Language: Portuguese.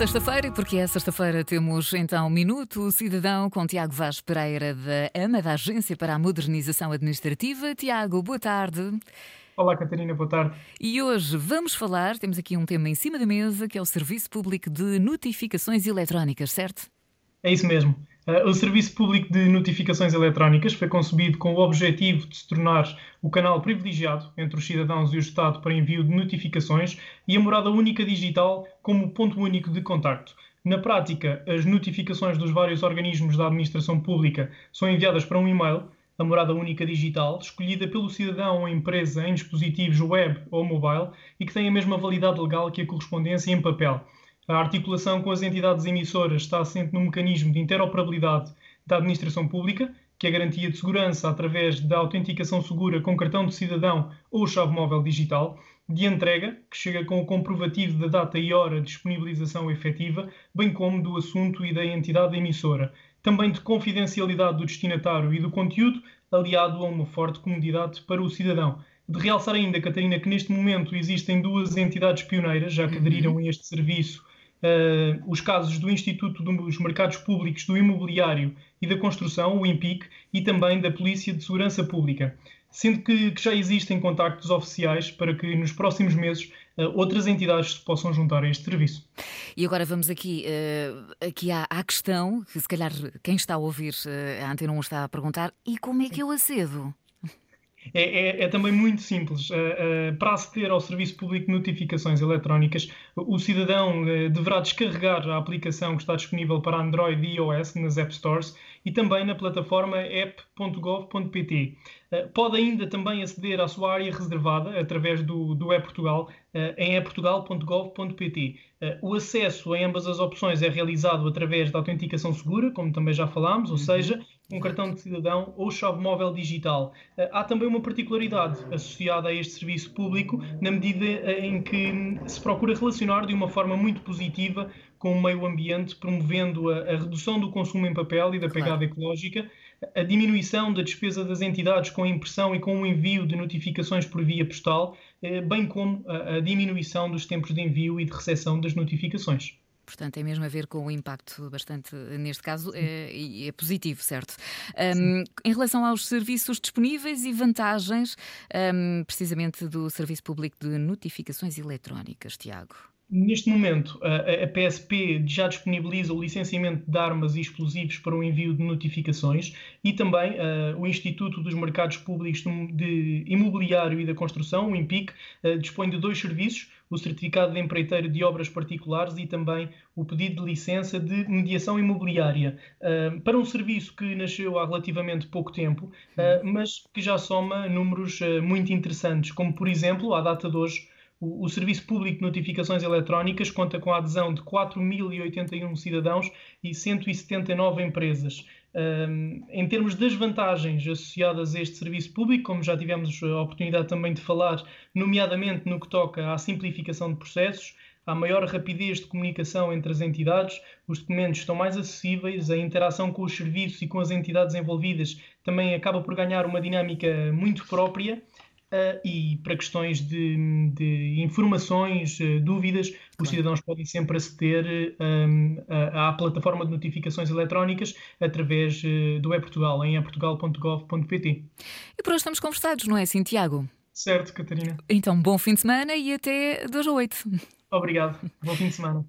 sexta-feira, e porque é sexta-feira temos então Minuto Cidadão com Tiago Vaz Pereira da AMA, da Agência para a Modernização Administrativa. Tiago, boa tarde. Olá, Catarina, boa tarde. E hoje vamos falar, temos aqui um tema em cima da mesa, que é o Serviço Público de Notificações Eletrónicas, certo? É isso mesmo. Uh, o Serviço Público de Notificações Eletrónicas foi concebido com o objetivo de se tornar o canal privilegiado entre os cidadãos e o Estado para envio de notificações e a morada única digital como ponto único de contacto. Na prática, as notificações dos vários organismos da administração pública são enviadas para um e-mail, a morada única digital, escolhida pelo cidadão ou empresa em dispositivos web ou mobile e que tem a mesma validade legal que a correspondência em papel. A articulação com as entidades emissoras está assente no mecanismo de interoperabilidade da administração pública, que é garantia de segurança através da autenticação segura com cartão de cidadão ou chave móvel digital, de entrega, que chega com o comprovativo da data e hora de disponibilização efetiva, bem como do assunto e da entidade emissora, também de confidencialidade do destinatário e do conteúdo, aliado a uma forte comodidade para o cidadão. De realçar ainda, Catarina, que neste momento existem duas entidades pioneiras já que aderiram a este serviço uh, os casos do Instituto dos Mercados Públicos do Imobiliário e da Construção, o IMPIC, e também da Polícia de Segurança Pública. Sendo que, que já existem contactos oficiais para que nos próximos meses uh, outras entidades se possam juntar a este serviço. E agora vamos aqui, uh, aqui à, à, questão, que se calhar quem está a ouvir a Antena 1 está a perguntar, e como é que eu acedo? É, é, é, também muito simples. Uh, uh, para aceder ao Serviço Público de Notificações Eletrónicas, o cidadão uh, deverá descarregar a aplicação que está disponível para Android e iOS nas App Stores e também na plataforma app.gov.pt. Pode ainda também aceder à sua área reservada através do, do e-Portugal em e-portugal.gov.pt. O acesso a ambas as opções é realizado através da autenticação segura, como também já falámos, ou uhum. seja, um cartão de cidadão ou chave móvel digital. Eh, há também uma particularidade associada a este serviço público, na medida eh, em que se procura relacionar de uma forma muito positiva com o meio ambiente, promovendo a, a redução do consumo em papel e da pegada claro. ecológica, a diminuição da despesa das entidades com a impressão e com o envio de notificações por via postal, eh, bem como a, a diminuição dos tempos de envio e de recepção das notificações. Portanto, tem mesmo a ver com o impacto bastante, neste caso, é, é positivo, certo? Um, em relação aos serviços disponíveis e vantagens, um, precisamente do Serviço Público de Notificações Eletrónicas, Tiago. Neste momento, a, PSP já disponibiliza o licenciamento de armas e explosivos para o envio de notificações e também uh, o Instituto dos Mercados Públicos de Imobiliário e da Construção, o IMPIC, uh, dispõe de dois serviços, o certificado de empreiteiro de obras particulares e também o pedido de licença de mediação imobiliária, uh, para um serviço que nasceu há relativamente pouco tempo, mas que já soma números muito interessantes, como por exemplo, à data de hoje, o, Serviço Público de Notificações Eletrónicas conta com a adesão de 4.081 cidadãos e 179 empresas. Um, em termos das vantagens associadas a este serviço público, como já tivemos a oportunidade também de falar, nomeadamente no que toca à simplificação de processos, à maior rapidez de comunicação entre as entidades, os documentos estão mais acessíveis, a interação com os serviços e com as entidades envolvidas também acaba por ganhar uma dinâmica muito própria Uh, e para questões de, de informações, uh, dúvidas, claro. os cidadãos podem sempre aceder um, à, à, plataforma de notificações eletrónicas através uh, do e-Portugal, em eportugal.gov.pt. E por hoje estamos conversados, não é assim, Tiago? Certo, Catarina. Então, bom fim de semana e até 2 a 8. Obrigado. Bom fim de semana.